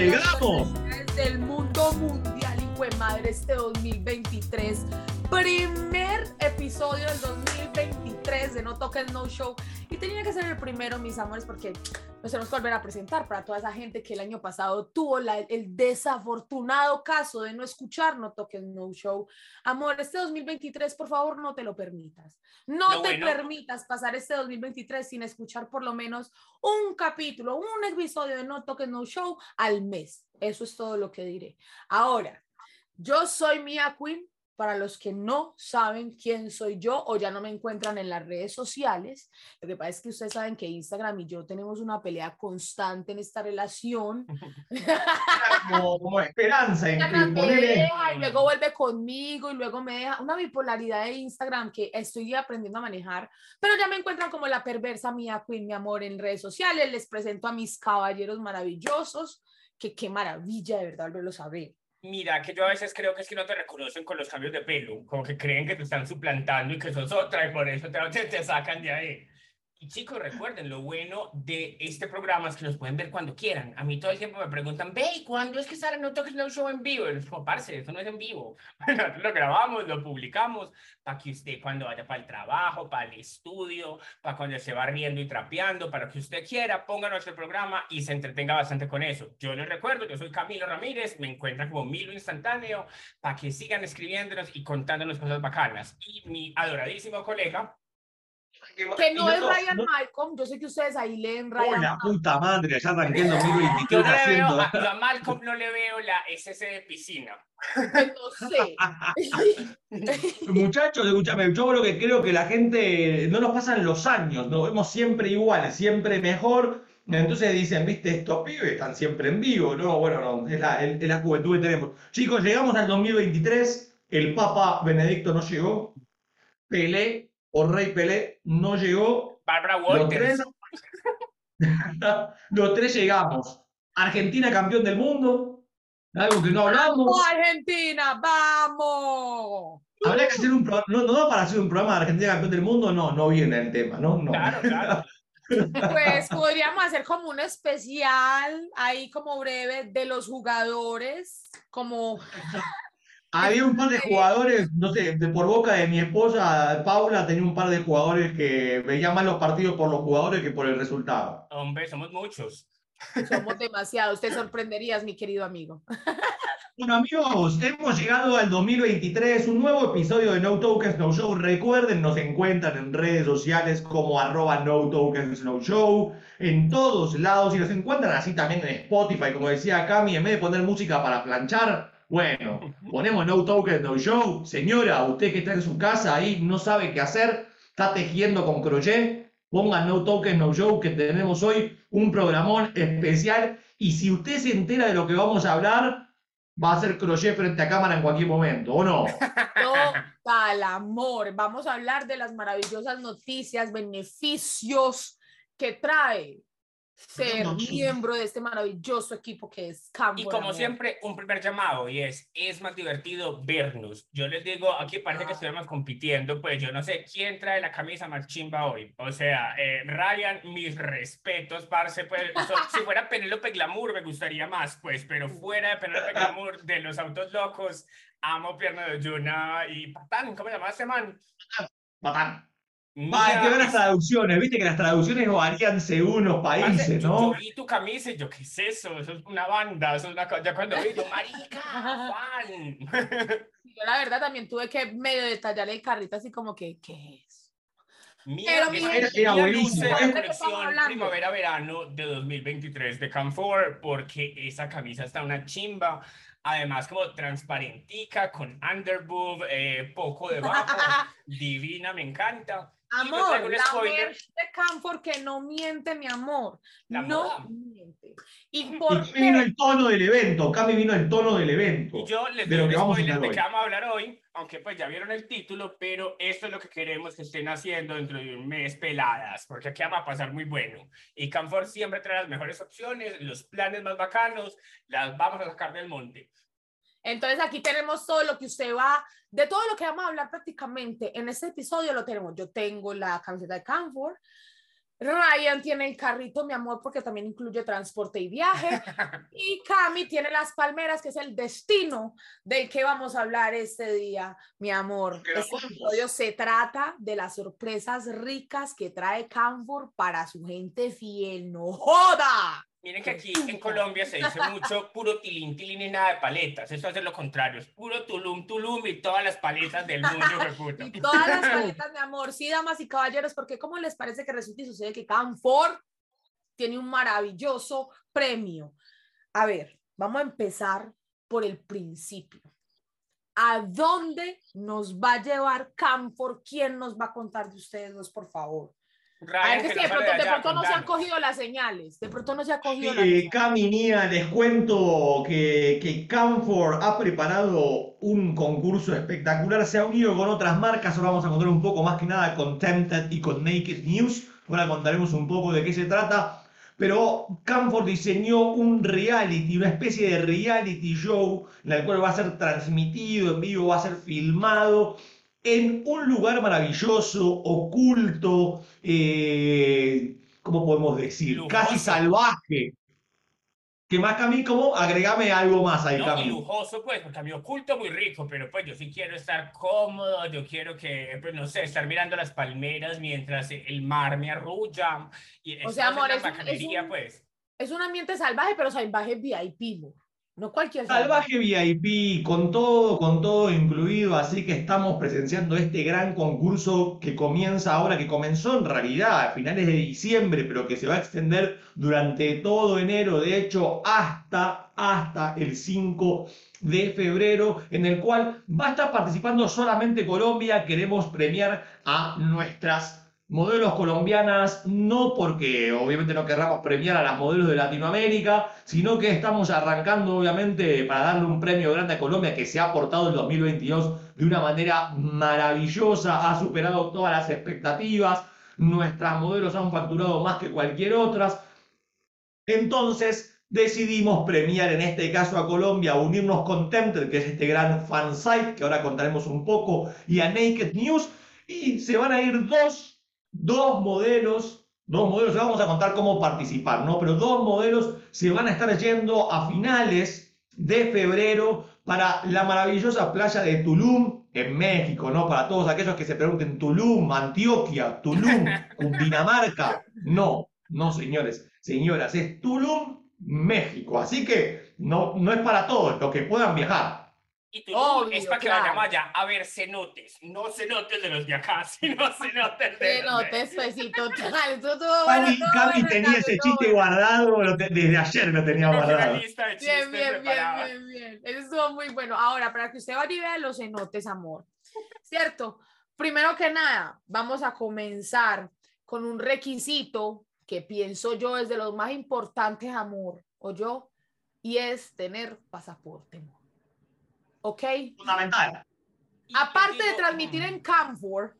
¡Llegamos! Del mundo mundial, y de madre, este 2023. Primer episodio del 2023 de No Toques No Show. Y tenía que ser el primero, mis amores, porque nos tenemos que volver a presentar para toda esa gente que el año pasado tuvo el desafortunado caso de no escuchar No Toques No Show. Amor, este 2023, por favor, no te lo permitas. No, te permitas pasar este 2023 sin escuchar por lo menos un capítulo, un episodio de No Toques No Show al mes. Eso es todo lo que diré. Ahora, yo soy Mia Queen para los que no saben quién soy yo o ya no me encuentran en las redes sociales, lo que pasa es que ustedes saben que Instagram y yo tenemos una pelea constante en esta relación. Como, esperanza. En, y luego vuelve conmigo y luego me deja una bipolaridad de Instagram que estoy aprendiendo a manejar, pero ya me encuentran como la perversa mía, Queen, mi amor, en redes sociales. Les presento a mis caballeros maravillosos, que qué maravilla de verdad lo saber. Mira, que yo a veces creo que es que no te reconocen con los cambios de pelo, como que creen que te están suplantando y que sos otra y por eso te, te sacan de ahí. Y chicos, recuerden, lo bueno de este programa es que nos pueden ver cuando quieran. A mí todo el tiempo me preguntan, ve, ¿cuándo es que sale No Toques No Show en vivo? Y les digo, eso no es en vivo. Nosotros lo grabamos, lo publicamos, para que usted cuando vaya para el trabajo, para el estudio, para cuando se va riendo y trapeando, para que usted quiera, ponga nuestro programa y se entretenga bastante con eso. Yo les recuerdo, yo soy Camilo Ramírez, me encuentran como Milo Instantáneo, para que sigan escribiéndonos y contándonos cosas bacanas. Y mi adoradísimo colega, que no es Ryan Malcolm, yo sé que ustedes ahí leen Ryan. Oh, la puta madre, ya arranqué en 2023 haciendo. A, a, Malcolm no le veo la SS de piscina. No sé. Muchachos, escúchame, yo lo que creo que la gente no nos pasan los años, nos vemos siempre iguales, siempre mejor. Entonces dicen, viste, estos pibes están siempre en vivo. No, bueno, no, es la, es la juventud que tenemos. Chicos, llegamos al 2023, el Papa Benedicto no llegó, Pelé o Rey Pelé no llegó. Barbara Walters. Los tres, los tres llegamos. Argentina campeón del mundo. Algo que no hablamos. ¡Vamos, Argentina! ¡Vamos! Habría que hacer un programa. No, no para hacer un programa de Argentina campeón del mundo, no, no viene el tema, ¿no? no. Claro, claro. Pues podríamos hacer como un especial ahí como breve de los jugadores, como había un par de jugadores, no sé, de, por boca de mi esposa, Paula, tenía un par de jugadores que veían más los partidos por los jugadores que por el resultado. Hombre, somos muchos. Somos demasiados, te sorprenderías, mi querido amigo. Bueno, amigos, hemos llegado al 2023, un nuevo episodio de No Tokens No Show. Recuerden, nos encuentran en redes sociales como arroba No Tokens No Show, en todos lados, y nos encuentran así también en Spotify, como decía Cami, en vez de poner música para planchar, bueno, ponemos no token, no show. Señora, usted que está en su casa ahí, no sabe qué hacer, está tejiendo con crochet, ponga no token, no show, que tenemos hoy un programón especial. Y si usted se entera de lo que vamos a hablar, va a hacer crochet frente a cámara en cualquier momento, ¿o no? Total amor. Vamos a hablar de las maravillosas noticias, beneficios que trae ser miembro de este maravilloso equipo que es Campo. Y como siempre, un primer llamado y es, es más divertido vernos. Yo les digo, aquí parece que estuviéramos compitiendo, pues yo no sé quién trae la camisa más chimba hoy. O sea, eh, Ryan, mis respetos, parce, pues si fuera Penélope Glamour me gustaría más, pues, pero fuera de Penélope Glamour, de los autos locos, amo Pierna de Yuna y Patán, ¿cómo se llama este man? Patán. Hay que ver las traducciones, viste que las traducciones varían según los países, ¿no? Yo, vi tu camisa y yo, ¿qué es eso? Eso es una banda, eso es una Ya cuando vi, yo, marica, fan. Yo la verdad también tuve que medio detallarle el carrito así como que, ¿qué es? Mira, Pero buenísimo. La colección primavera-verano de 2023 de Camfor, porque esa camisa está una chimba. Además, como transparentica, con underboob, eh, poco debajo, divina, me encanta. Amor, la de Camfor que no miente, mi amor. no miente. Y, por y vino el tono del evento, Cami vino el tono del evento. Y yo les doy un spoiler de qué vamos a hablar hoy, aunque pues ya vieron el título, pero esto es lo que queremos que estén haciendo dentro de un mes peladas, porque aquí vamos a pasar muy bueno. Y Camfor siempre trae las mejores opciones, los planes más bacanos, las vamos a sacar del monte. Entonces aquí tenemos todo lo que usted va, de todo lo que vamos a hablar prácticamente en este episodio lo tenemos. Yo tengo la camiseta de Camfor, Ryan tiene el carrito, mi amor, porque también incluye transporte y viaje. Y Cami tiene las palmeras, que es el destino del que vamos a hablar este día, mi amor. Este episodio se trata de las sorpresas ricas que trae Canfor para su gente fiel. ¡No joda! Miren que aquí en Colombia se dice mucho puro tilín, tilín y nada de paletas. Eso hace lo contrario, es puro tulum, tulum y todas las paletas del mundo, puta. Y todas las paletas, mi amor. Sí, damas y caballeros, porque ¿cómo les parece que resulta y sucede que Canfor tiene un maravilloso premio? A ver, vamos a empezar por el principio. ¿A dónde nos va a llevar Canfor? ¿Quién nos va a contar de ustedes dos, por favor? Ryan, que, de, pronto, de pronto no se han cogido las señales, de pronto no se ha cogido sí, Cami, Nia, les cuento que, que Camfor ha preparado un concurso espectacular, se ha unido con otras marcas, ahora vamos a contar un poco más que nada con Tempted y con Naked News, ahora contaremos un poco de qué se trata, pero Camfor diseñó un reality, una especie de reality show, en el cual va a ser transmitido en vivo, va a ser filmado, en un lugar maravilloso, oculto, eh, ¿cómo podemos decir? Casi salvaje. Que más que a mí, como agregame algo más ahí, no, lujoso, pues, porque a mí oculto muy rico, pero pues yo sí quiero estar cómodo, yo quiero que, pues no sé, estar mirando las palmeras mientras el mar me arrulla. Y o sea, amor, es, un, pues. es un ambiente salvaje, pero salvaje VIP, no salvaje. VIP, con todo, con todo incluido, así que estamos presenciando este gran concurso que comienza ahora, que comenzó en realidad a finales de diciembre, pero que se va a extender durante todo enero, de hecho hasta, hasta el 5 de febrero, en el cual va a estar participando solamente Colombia. Queremos premiar a nuestras modelos colombianas, no porque obviamente no querramos premiar a las modelos de Latinoamérica, sino que estamos arrancando obviamente para darle un premio grande a Colombia que se ha aportado en 2022 de una manera maravillosa, ha superado todas las expectativas, nuestras modelos han facturado más que cualquier otras. Entonces, decidimos premiar en este caso a Colombia, unirnos con Tempted, que es este gran fansite que ahora contaremos un poco, y a Naked News, y se van a ir dos dos modelos, dos modelos, vamos a contar cómo participar, ¿no? Pero dos modelos se van a estar yendo a finales de febrero para la maravillosa playa de Tulum, en México, ¿no? Para todos aquellos que se pregunten, Tulum, Antioquia, Tulum, Cundinamarca. No, no, señores, señoras, es Tulum, México. Así que no, no es para todos los que puedan viajar. Y tú es para que claro. vaya a ver cenotes, no cenotes de los de acá, sino cenotes de Cenotes, pues sí, total. Cami, tenía ese chiste guardado, desde ayer lo tenía guardado. bien, bien, bien, bien, bien. Eso estuvo muy bueno. Ahora, para que usted vaya y vea los cenotes, amor. ¿Cierto? Primero que nada, vamos a comenzar con un requisito que pienso yo es de los más importantes, amor, o yo, y es tener pasaporte, amor. ¿Ok? Fundamental. Aparte de transmitir en Camfor,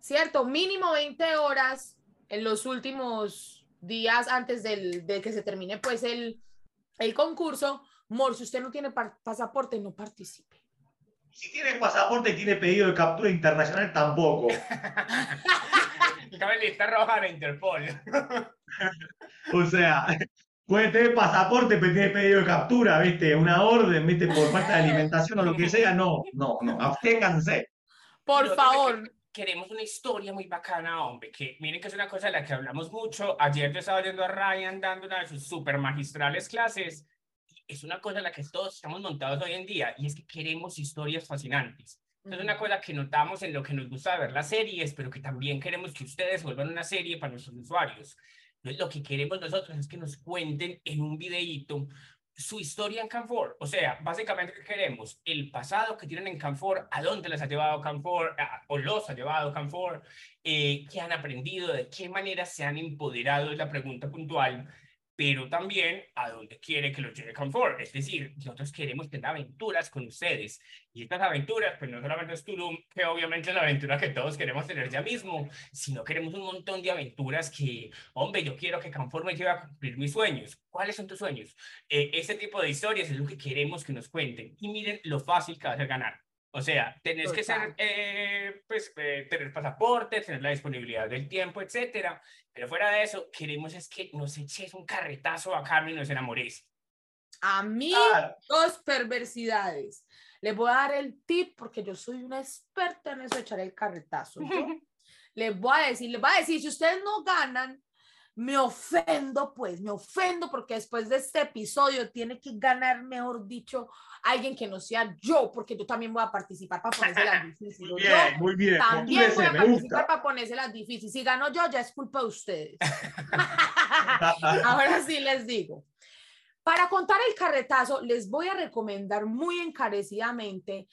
¿cierto? Mínimo 20 horas en los últimos días antes del, de que se termine pues el, el concurso. Mor, si usted no tiene pasaporte, no participe. Si tiene pasaporte y tiene pedido de captura internacional, tampoco. Cabe lista roja de Interpol. o sea, Puede tener pasaporte, pero tiene pedido de captura, ¿viste? Una orden, ¿viste? Por falta de alimentación o lo que sea. No, no, no. Absténganse. Por favor. Queremos una historia muy bacana, hombre. Que miren que es una cosa de la que hablamos mucho. Ayer yo estaba oyendo a Ryan dando una de sus super magistrales clases. Es una cosa en la que todos estamos montados hoy en día y es que queremos historias fascinantes. Es una cosa que notamos en lo que nos gusta ver las series, pero que también queremos que ustedes vuelvan una serie para nuestros usuarios. Lo que queremos nosotros es que nos cuenten en un videíto su historia en Canfor. O sea, básicamente, ¿qué queremos? El pasado que tienen en Canfor, a dónde les ha llevado Canfor, o los ha llevado Canfor, eh, qué han aprendido, de qué manera se han empoderado, es la pregunta puntual pero también a donde quiere que los lleve Comfort. Es decir, nosotros queremos tener aventuras con ustedes. Y estas aventuras, pues no solamente es Tulum, que obviamente es la aventura que todos queremos tener ya mismo, sino queremos un montón de aventuras que, hombre, yo quiero que Comfort me lleve a cumplir mis sueños. ¿Cuáles son tus sueños? Eh, ese tipo de historias es lo que queremos que nos cuenten. Y miren lo fácil que va a ser ganar. O sea, tenés que ser, eh, pues, eh, tener pasaporte, tener la disponibilidad del tiempo, etcétera. Pero fuera de eso, queremos es que nos eches un carretazo a Carmen y nos enamores. A mí, dos perversidades. Les voy a dar el tip porque yo soy una experta en eso, echar el carretazo. les voy a decir, les voy a decir, si ustedes no ganan, me ofendo, pues, me ofendo porque después de este episodio tiene que ganar, mejor dicho, alguien que no sea yo, porque yo también voy a participar para ponerse las difíciles. Muy bien, muy bien. También voy a participar para ponerse las difíciles. Si gano yo, ya es culpa de ustedes. Ahora sí les digo. Para contar el carretazo, les voy a recomendar muy encarecidamente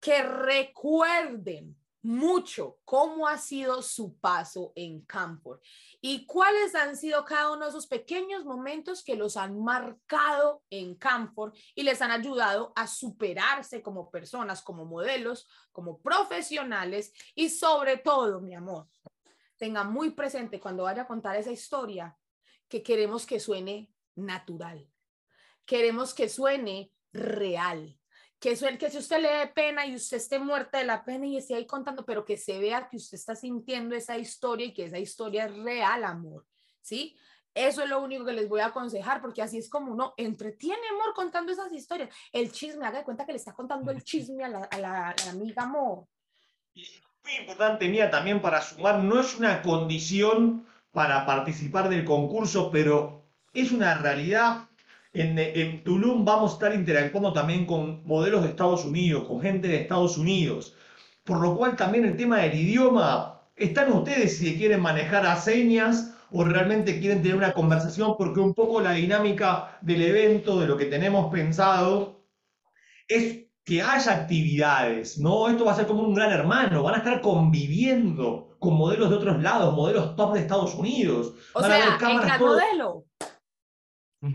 que recuerden mucho cómo ha sido su paso en Campor y cuáles han sido cada uno de esos pequeños momentos que los han marcado en Campor y les han ayudado a superarse como personas, como modelos, como profesionales y sobre todo, mi amor, tenga muy presente cuando vaya a contar esa historia que queremos que suene natural, queremos que suene real que, eso, que si usted le dé pena y usted esté muerta de la pena y esté ahí contando, pero que se vea que usted está sintiendo esa historia y que esa historia es real, amor, ¿sí? Eso es lo único que les voy a aconsejar, porque así es como uno entretiene, amor, contando esas historias. El chisme, haga de cuenta que le está contando el chisme a la, a la, amiga, amor. muy importante, mía, también para sumar, no es una condición para participar del concurso, pero es una realidad en, Tulum vamos a estar interactuando también con modelos de Estados Unidos, con gente de Estados Unidos. Por lo cual también el tema del idioma, están ustedes si quieren manejar a señas o realmente quieren tener una conversación, porque un poco la dinámica del evento, de lo que tenemos pensado, es que haya actividades, ¿no? Esto va a ser como un gran hermano, van a estar conviviendo con modelos de otros lados, modelos top de Estados Unidos. O sea, el modelo.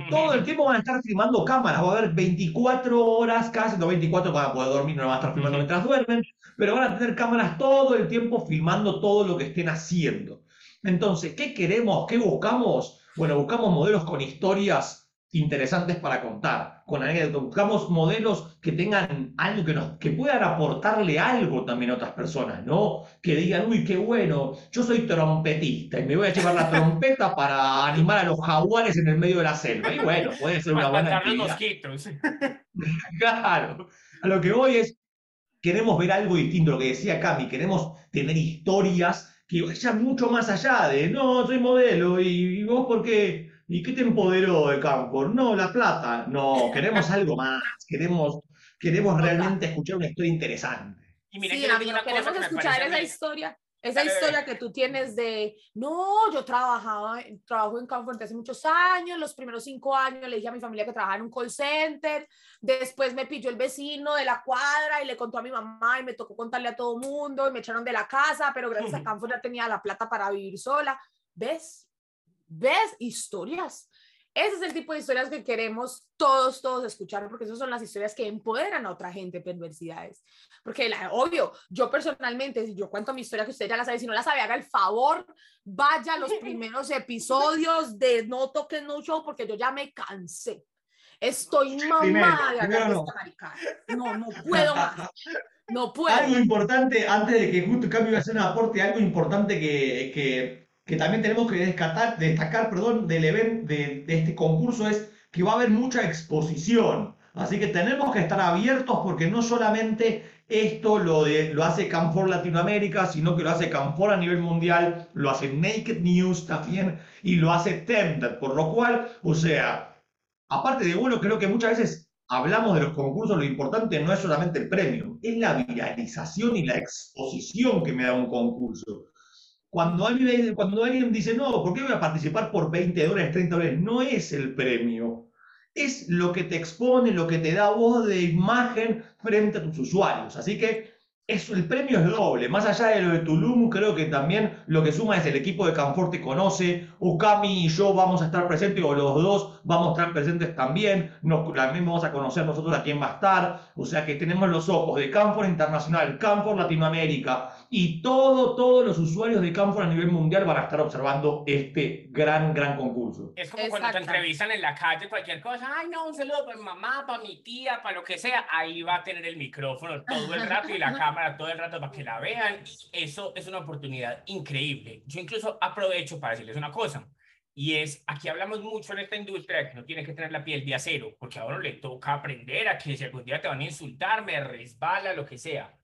Todo el tiempo van a estar filmando cámaras, va a haber 24 horas, casi no 24 para poder dormir, no van a estar filmando mientras duermen, pero van a tener cámaras todo el tiempo filmando todo lo que estén haciendo. Entonces, ¿qué queremos? ¿Qué buscamos? Bueno, buscamos modelos con historias interesantes para contar, con buscamos modelos que tengan algo que nos que puedan aportarle algo también a otras personas, ¿no? Que digan, "Uy, qué bueno, yo soy trompetista y me voy a llevar la trompeta para animar a los jaguares en el medio de la selva." Y bueno, puede ser una buena actividad. claro. A lo que voy es queremos ver algo distinto, lo que decía Cami, queremos tener historias que vayan mucho más allá de, "No, soy modelo y, y vos por qué ¿Y qué te empoderó de campo? No, la plata. No, queremos algo más. Queremos, queremos realmente escuchar una historia interesante. Y mira, sí, amigo, queremos escuchar esa historia. Esa historia que tú tienes de, no, yo trabajaba, trabajo en Comfort hace muchos años, los primeros cinco años le dije a mi familia que trabajaba en un call center, después me pilló el vecino de la cuadra y le contó a mi mamá y me tocó contarle a todo el mundo y me echaron de la casa, pero gracias a Comfort ya tenía la plata para vivir sola. ¿Ves? Ves historias. Ese es el tipo de historias que queremos todos, todos escuchar, porque esas son las historias que empoderan a otra gente, perversidades. Porque, la, obvio, yo personalmente, si yo cuento mi historia que usted ya la sabe, si no la sabe, haga el favor, vaya a los primeros episodios de No Toques No Show, porque yo ya me cansé. Estoy mamada de hablar no. No, no puedo más. No puedo. Algo importante, antes de que justo cambie a hacer un aporte, algo importante que, que que también tenemos que destacar, perdón, del evento, de, este concurso es que va a haber mucha exposición. Así que tenemos que estar abiertos porque no solamente esto lo, hace Camfor Latinoamérica, sino que lo hace Camfor a nivel mundial, lo hace Naked News también y lo hace Tempted. Por lo cual, o sea, aparte de bueno, creo que muchas veces hablamos de los concursos, lo importante no es solamente el premio, es la viralización y la exposición que me da un concurso. Cuando alguien, cuando alguien dice, no, ¿por qué voy a participar por 20 dólares, 30 dólares? No es el premio. Es lo que te expone, lo que te da voz de imagen frente a tus usuarios. Así que es, el premio es doble. Más allá de lo de Tulum, creo que también lo que suma es el equipo de Canfor te conoce. Ukami y yo vamos a estar presentes, o los dos vamos a estar presentes también. Nos, también vamos a conocer nosotros a quién va a estar. O sea que tenemos los ojos de Canfor Internacional, Canfor Latinoamérica y todo, todos los usuarios de Canfor a nivel mundial van a estar observando este gran, gran concurso. Es como cuando te entrevistan en la calle, cualquier cosa. Ay, no, un saludo para mi mamá, para mi tía, para lo que sea. Ahí va a tener el micrófono todo el rato y la cámara para todo el rato para que la vean. Eso es una oportunidad increíble. Yo incluso aprovecho para decirles una cosa. Y es, aquí hablamos mucho en esta industria que no tiene que tener la piel de acero, porque ahora le toca aprender a que si algún día te van a insultar, me resbala, lo que sea.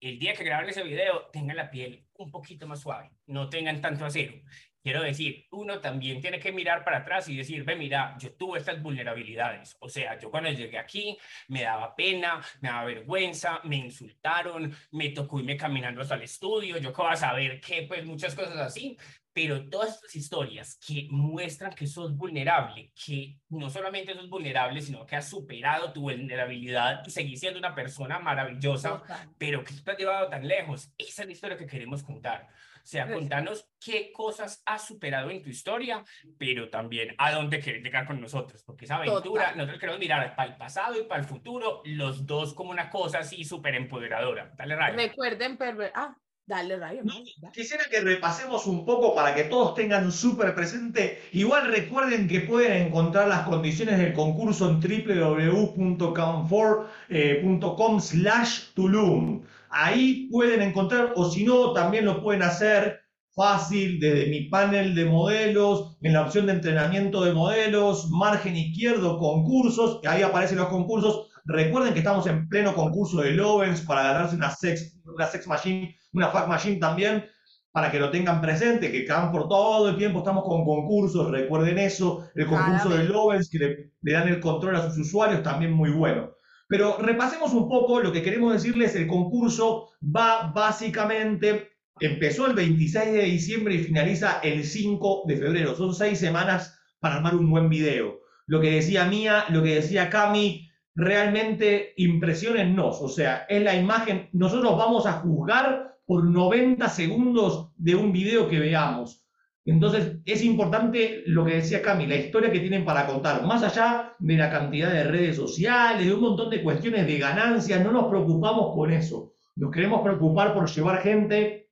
El día que graben ese video, tengan la piel un poquito más suave, no tengan tanto acero. Quiero decir, uno también tiene que mirar para atrás y decir, ve, mira, yo tuve estas vulnerabilidades. O sea, yo cuando llegué aquí me daba pena, me daba vergüenza, me insultaron, me tocó irme caminando hasta el estudio, yo cómo a saber qué, pues muchas cosas así. Pero todas estas historias que muestran que sos vulnerable, que no solamente sos vulnerable, sino que has superado tu vulnerabilidad y seguís siendo una persona maravillosa, pero que te has llevado tan lejos, esa es la historia que queremos contar. O sea, contanos qué cosas has superado en tu historia, pero también a dónde quieres llegar con nosotros, porque esa aventura, nosotros queremos mirar para el pasado y para el futuro, los dos como una cosa así súper empoderadora. Dale, Rayo. Recuerden, perver ah, Dale, Rayo. Quisiera que repasemos un poco para que todos tengan súper presente. Igual recuerden que pueden encontrar las condiciones del concurso en www.com4.com slash Tulum. Ahí pueden encontrar, o si no, también lo pueden hacer fácil desde mi panel de modelos, en la opción de entrenamiento de modelos, margen izquierdo, concursos, ahí aparecen los concursos. Recuerden que estamos en pleno concurso de Lovens para ganarse una sex, una sex machine, una fuck machine también, para que lo tengan presente, que por todo el tiempo estamos con concursos, recuerden eso, el concurso de Lovens que le, le dan el control a sus usuarios, también muy bueno. Pero repasemos un poco lo que queremos decirles. El concurso va básicamente, empezó el 26 de diciembre y finaliza el 5 de febrero. Son seis semanas para armar un buen video. Lo que decía Mía, lo que decía Cami, realmente impresionennos. O sea, es la imagen. Nosotros vamos a juzgar por 90 segundos de un video que veamos. Entonces, es importante lo que decía Cami, la historia que tienen para contar, más allá de la cantidad de redes sociales, de un montón de cuestiones de ganancias, no nos preocupamos por eso. Nos queremos preocupar por llevar gente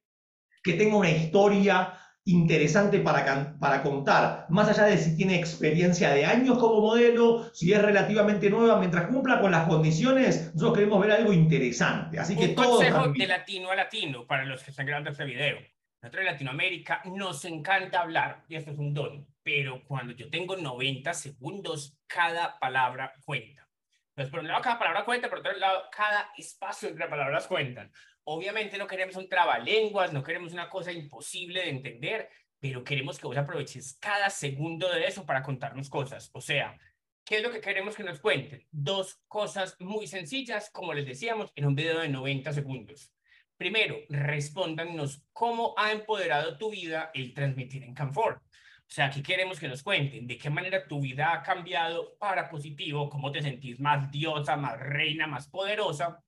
que tenga una historia interesante para, para contar, más allá de si tiene experiencia de años como modelo, si es relativamente nueva, mientras cumpla con las condiciones, nosotros queremos ver algo interesante. Así que un consejo de latino a latino para los que están grabando este video. Nosotros en Latinoamérica nos encanta hablar, y esto es un don, pero cuando yo tengo 90 segundos, cada palabra cuenta. Entonces, por un lado, cada palabra cuenta, por otro lado, cada espacio entre palabras cuentan. Obviamente no queremos un trabalenguas, no queremos una cosa imposible de entender, pero queremos que vos aproveches cada segundo de eso para contarnos cosas. O sea, ¿qué es lo que queremos que nos cuenten? Dos cosas muy sencillas, como les decíamos, en un video de 90 segundos. Primero, respóndanos cómo ha empoderado tu vida el transmitir en Canfor. O sea, aquí queremos que nos cuenten de qué manera tu vida ha cambiado para positivo, cómo te sentís más diosa, más reina, más poderosa,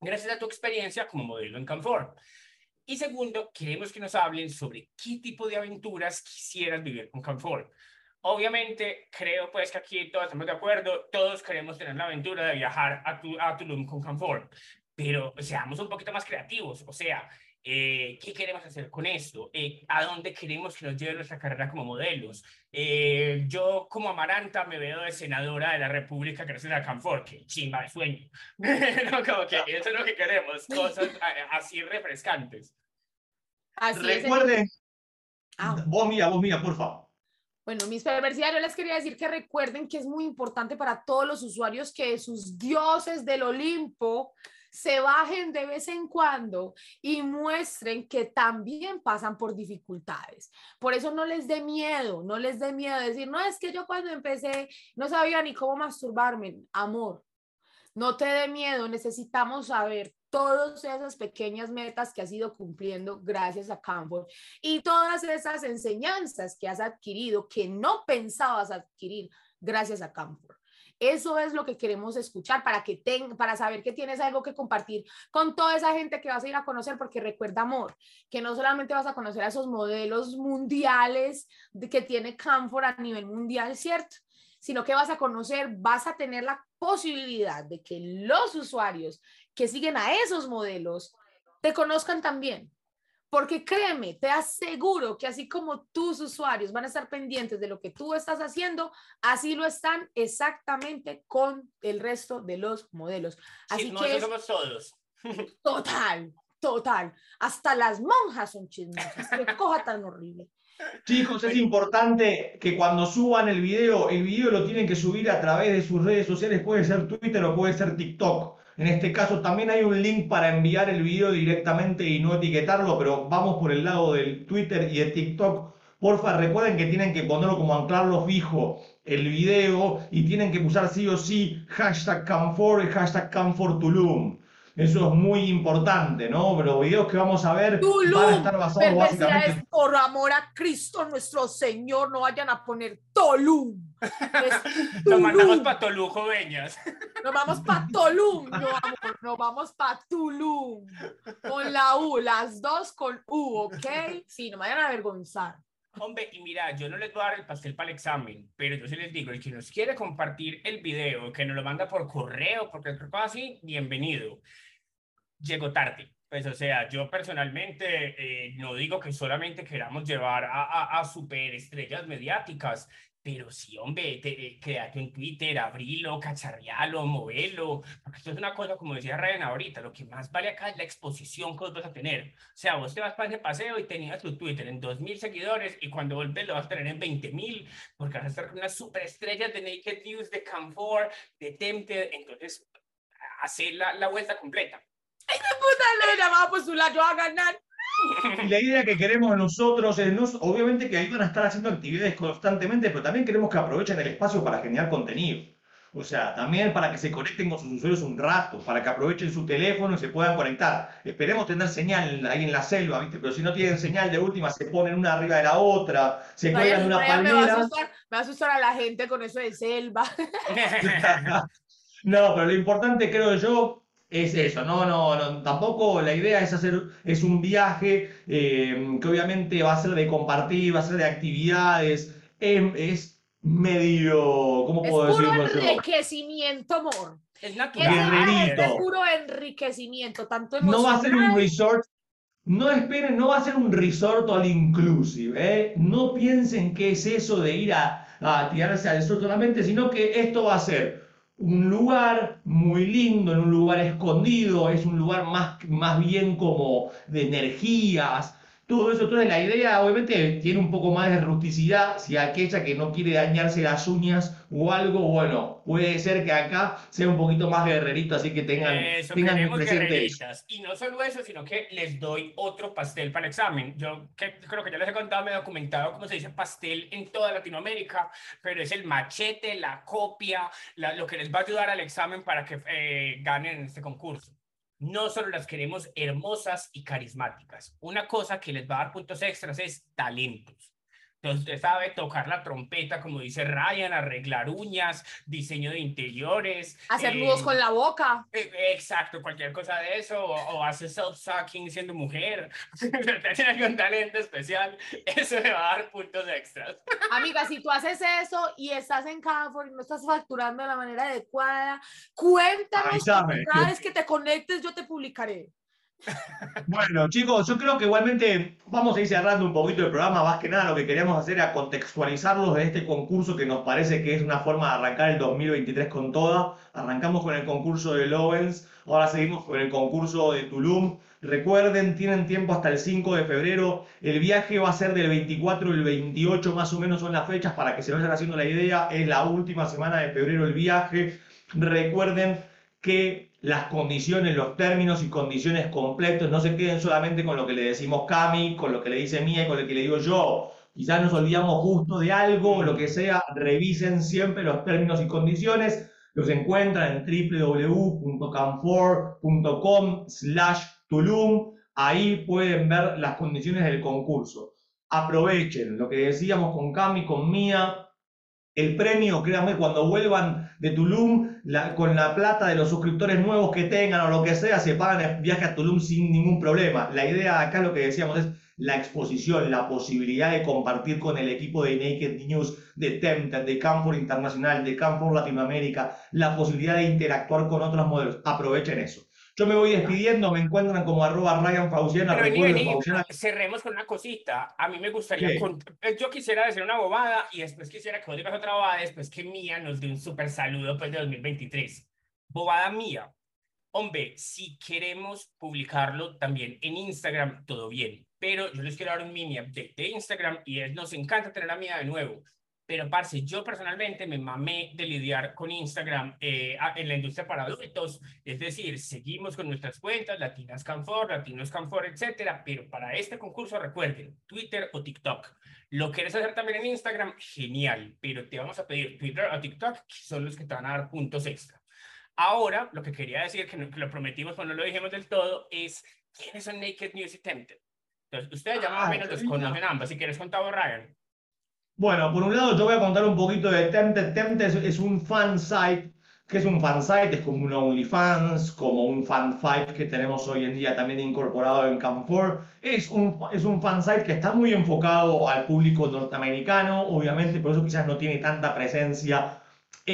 gracias a tu experiencia como modelo en Canfor. Y segundo, queremos que nos hablen sobre qué tipo de aventuras quisieras vivir con Canfor. Obviamente, creo pues que aquí todos estamos de acuerdo, todos queremos tener la aventura de viajar a, tu, a Tulum con Canfor, pero seamos un poquito más creativos, o sea, eh, ¿qué queremos hacer con esto? Eh, ¿A dónde queremos que nos lleve nuestra carrera como modelos? Eh, yo como Amaranta me veo de senadora de la República gracias a Canfor, que chimba de sueño. no, como que eso es lo que queremos, cosas así refrescantes. Así Recuerden, ah. vos mía, vos mía, por favor. Bueno, mis perversidades, yo les quería decir que recuerden que es muy importante para todos los usuarios que sus dioses del Olimpo se bajen de vez en cuando y muestren que también pasan por dificultades. Por eso no les dé miedo, no les dé miedo decir, no, es que yo cuando empecé no sabía ni cómo masturbarme. Amor, no te dé miedo, necesitamos saber todas esas pequeñas metas que has ido cumpliendo gracias a Canfor y todas esas enseñanzas que has adquirido que no pensabas adquirir gracias a Canfor. Eso es lo que queremos escuchar para que ten, para saber que tienes algo que compartir con toda esa gente que vas a ir a conocer, porque recuerda, amor, que no solamente vas a conocer a esos modelos mundiales que tiene Camfor a nivel mundial, ¿cierto? Sino que vas a conocer, vas a tener la posibilidad de que los usuarios que siguen a esos modelos te conozcan también porque créeme, te aseguro que así como tus usuarios van a estar pendientes de lo que tú estas haciendo, así lo están exactamente con el resto de los modelos. Así que somos todos. Total, total. Hasta las monjas son chismosas. Qué cosa tan horrible. Chicos, es importante que cuando suban el video, el video lo tienen que subir a través de sus redes sociales, puede ser Twitter o puede ser TikTok. En este caso también hay un link para enviar el video directamente y no etiquetarlo, pero vamos por el lado del Twitter y de TikTok. Porfa, recuerden que tienen que ponerlo como anclarlo fijo el video y tienen que usar sí o sí hashtag Camfor y hashtag CamforTulum. Eso es muy importante, ¿no? Pero los videos que vamos a ver van a estar basados básicamente... por amor a Cristo nuestro Señor, no vayan a poner Tolum. Nos mandamos para Tolú, joveñas. Nos vamos para Tolum, no, amor, nos vamos para Tulum. Con la U, las dos con U, ¿ok? Sí, no me vayan a avergonzar. Hombre, y mira, yo no les voy a dar el pastel para el examen, pero yo sí les digo, el que nos quiere compartir el video, que nos lo manda por correo, porque es así, bienvenido llegó tarde. Pues, o sea, yo personalmente eh, no digo que solamente queramos llevar a, a, a superestrellas mediáticas, pero sí, hombre, te, quédate en Twitter, abrilo, cacharrialo, movelo, porque esto es una cosa, como decía Ryan ahorita, lo que más vale acá es la exposición que vos vas a tener. O sea, vos te vas para ese paseo y tenías tu Twitter en 2.000 seguidores y cuando volvés lo vas a tener en 20.000, porque vas a estar con unas superestrellas de Naked News, de Camfor, de Tempted, entonces, hacer la, la vuelta completa. ¡Ay, me puta! Le llamaba a postular yo a ganar. Y la idea que queremos nosotros es, no, obviamente que ahí van a estar haciendo actividades constantemente, pero también queremos que aprovechen el espacio para generar contenido. O sea, también para que se conecten con sus usuarios un rato, para que aprovechen su teléfono y se puedan conectar. Esperemos tener señal ahí en la selva, ¿viste? Pero si no tienen señal de última, se ponen una arriba de la otra, se cuelgan una palmera. Me va, a asustar, me va a asustar a la gente con eso de selva. no, pero lo importante creo yo es eso, no, no, no, tampoco la idea es hacer, es un viaje eh, que obviamente va a ser de compartir, va a ser de actividades, es, medio, ¿cómo puedo decirlo? Es puro enriquecimiento, amor. Es natural. Es puro enriquecimiento, tanto emocional. No va a ser un resort, no esperen, no va a ser un resort all inclusive, ¿eh? No piensen que es eso de ir a, a tirarse al resort solamente, sino que esto va a ser un lugar muy lindo, en un lugar escondido, es un lugar más, más bien como de energías, todo eso. Entonces la idea obviamente tiene un poco más de rusticidad, si aquella que no quiere dañarse las uñas o algo, bueno, puede ser que acá sea un poquito más guerrerito, así que tengan, eso, tengan presente eso. Y no solo eso, sino que les doy otro pastel para el examen. Yo que, creo que ya les he contado, me he documentado cómo se dice pastel en toda Latinoamérica, pero es el machete, la copia, lo que les va a ayudar al examen para que eh, ganen este concurso no solo las queremos hermosas y carismáticas. Una cosa que les va a dar puntos extras es talentos. Entonces usted sabe tocar la trompeta, como dice Ryan, arreglar uñas, diseño de interiores. Hacer nudos con la boca. Eh, exacto, cualquier cosa de eso. O, hacer self-sucking siendo mujer. Tiene algún talento especial, eso le va a dar puntos extras. Amiga, si tú haces eso y estás en Canfor y no estás facturando de la manera adecuada, cuéntanos. Cada vez que te conectes, yo te publicaré. Bueno, chicos, yo creo que igualmente vamos a ir cerrando un poquito el programa. Más que nada, lo que queríamos hacer era contextualizarlos de este concurso que nos parece que es una forma de arrancar el 2023 con toda. Arrancamos con el concurso de Lowens, ahora seguimos con el concurso de Tulum. Recuerden, tienen tiempo hasta el 5 de febrero. El viaje va a ser del 24 al 28, más o menos son las fechas para que se vayan haciendo la idea. Es la última semana de febrero el viaje. Recuerden que las condiciones, los términos y condiciones completos, no se queden solamente con lo que le decimos Cami, con lo que le dice Mía y con lo que le digo yo. Quizás nos olvidamos justo de algo o lo que sea, revisen siempre los términos y condiciones. Los encuentran en www.canfor.com slash Tulum. Ahí pueden ver las condiciones del concurso. Aprovechen lo que decíamos con Cami, con Mía, el premio, créanme, cuando vuelvan de Tulum, con la plata de los suscriptores nuevos que tengan o lo que sea, se pagan el viaje a Tulum sin ningún problema. La idea acá, lo que decíamos, es la exposición, la posibilidad de compartir con el equipo de Naked News, de Tempted, de Campo Internacional, de Campo Latinoamérica, la posibilidad de interactuar con otros modelos. Aprovechen eso. Yo me voy despidiendo, me encuentran como arroba Ryan Fauciana. cerremos con una cosita. A mí me gustaría, eh, yo quisiera decir una bobada y después quisiera que vos digas otra bobada, después que Mía nos dé un súper saludo pues, de 2023. Bobada mía. Hombre, si queremos publicarlo también en Instagram, todo bien. Pero yo les quiero dar un mini update de Instagram y es, nos encanta tener a Mía de nuevo. Pero, parce, yo personalmente me mamé de lidiar con Instagram eh, en la industria para adultos. Es decir, seguimos con nuestras cuentas, Latinas Canfor, Latinos Canfor, etcétera. Pero para este concurso, recuerden, Twitter o TikTok. Lo quieres hacer también en Instagram, genial. Pero te vamos a pedir Twitter o TikTok, que son los que te van a dar puntos extra. Ahora, lo que quería decir, que, lo prometimos, pero no lo dijimos del todo, es quiénes son Naked News y Tempted. Entonces, ustedes ya más o menos los conocen ambas. Si quieres contar, Ryan. Bueno, por un lado te voy a contar un poquito de Tempted. Tempted es, un fan site. que es un fan site? Es como un OnlyFans, como un fan fight que tenemos hoy en día también incorporado en Camp4. Es un, es un fan site que está muy enfocado al público norteamericano, obviamente, por eso quizás no tiene tanta presencia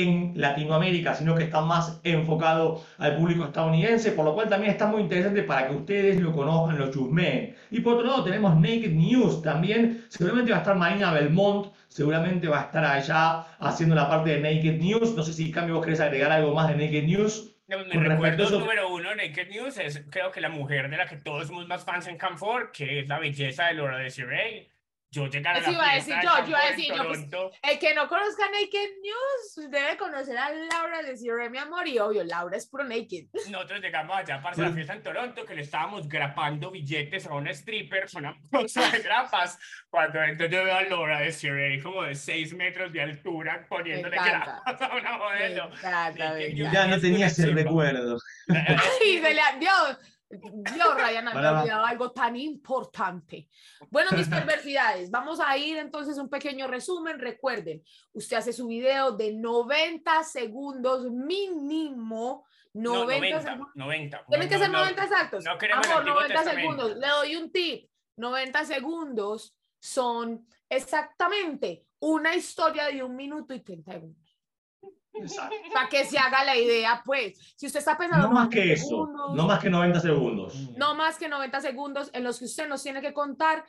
en Latinoamérica, sino que está más enfocado al público estadounidense, por lo cual también está muy interesante para que ustedes lo conozcan, lo chusmeen. Y por otro lado tenemos Naked News también, seguramente va a estar Marina Belmont, seguramente va a estar allá haciendo la parte de Naked News. No sé si cambio vos querés agregar algo más de Naked News. Mi recuerdo número uno, Naked News, es creo que la mujer de la que todos somos más fans en Camfor, que es la belleza de Laura Desiree yo llegar a la iba a decir yo, yo iba a decir, yo, pues, el que no conozca Naked News debe conocer a Laura, decirle mi amor, y obvio, Laura es pro Naked. Nosotros llegamos allá para la fiesta en Toronto, que le estábamos grapando billetes a una stripper con una cosa de grapas, cuando entonces yo veo a Laura decirle como de 6 metros de altura poniéndole grapas a una modelo. ya no tenía ese recuerdo. Sí, se le, Dios, Dios, Ryan, había olvidado algo tan importante. Bueno, mis perversidades, vamos a ir entonces un pequeño resumen. Recuerden, usted hace su video de 90 segundos mínimo. 90, segundos. 90. Tienen que ser 90 exactos. No Amor, 90 segundos. Le doy un tip. 90 segundos son exactamente una historia de un minuto y 30 segundos. Para que se haga la idea, pues. Si usted está pensando. No más que eso. no más que 90 segundos. No más que 90 segundos en los que usted nos tiene que contar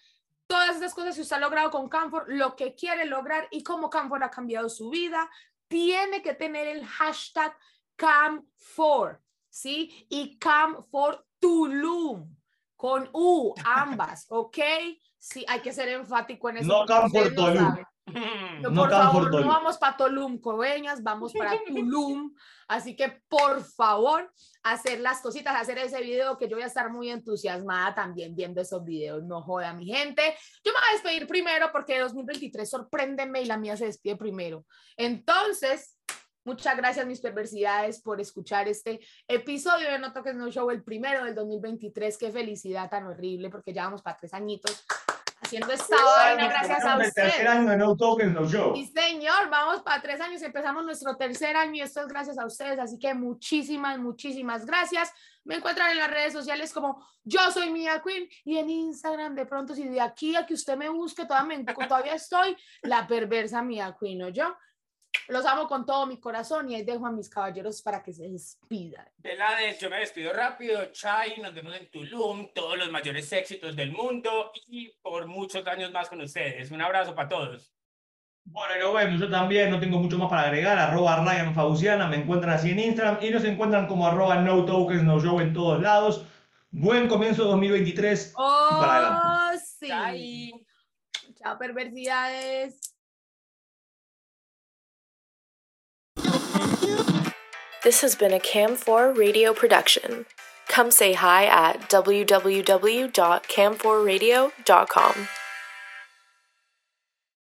todas esas cosas que usted ha logrado con Camfor, lo que quiere lograr y cómo Camfor ha cambiado su vida. Tiene que tener el hashtag Cam4, ¿sí? Y Cam4 Tulum, con U, ambas, ¿ok? Sí, hay que ser enfático en eso. No Cam4 Tulum. No, por favor, no vamos para Tulum, Coveñas, vamos para Tulum. Así que, por favor, hacer las cositas, hacer ese video que yo voy a estar muy entusiasmada también viendo esos videos. No joda, mi gente. Yo me voy a despedir primero porque 2023 sorpréndeme y la mía se despide primero. Entonces, Muchas gracias, mis perversidades, por escuchar este episodio de No Toques No Show, el primero del 2023. Qué felicidad tan horrible, porque ya vamos para tres añitos haciendo esta vaina gracias a usted. tercer año de No Token No Show. Y señor, vamos para tres años, empezamos nuestro tercer año y esto es gracias a ustedes, así que muchísimas, muchísimas gracias. Me encuentran en las redes sociales como yo soy Mia Queen y en Instagram de pronto si de aquí a que usted me busque todavía, todavía estoy la perversa Mia Queen o yo. Los amo con todo mi corazón y ahí dejo a mis caballeros para que se despidan. De la de, yo me despido rápido. Chai, nos vemos en Tulum, todos los mayores éxitos del mundo y por muchos años más con ustedes. Un abrazo para todos. Bueno, y lo vemos, yo también no tengo mucho más para agregar, arroba Ryan Fauciana, me encuentran así en Instagram y nos encuentran como arroba no tokens, no show en todos lados. Buen comienzo 2023 oh, y para adelante. Sí. Chao, perversidades. This has been a Cam4 radio production. Come say hi at www.cam4radio.com.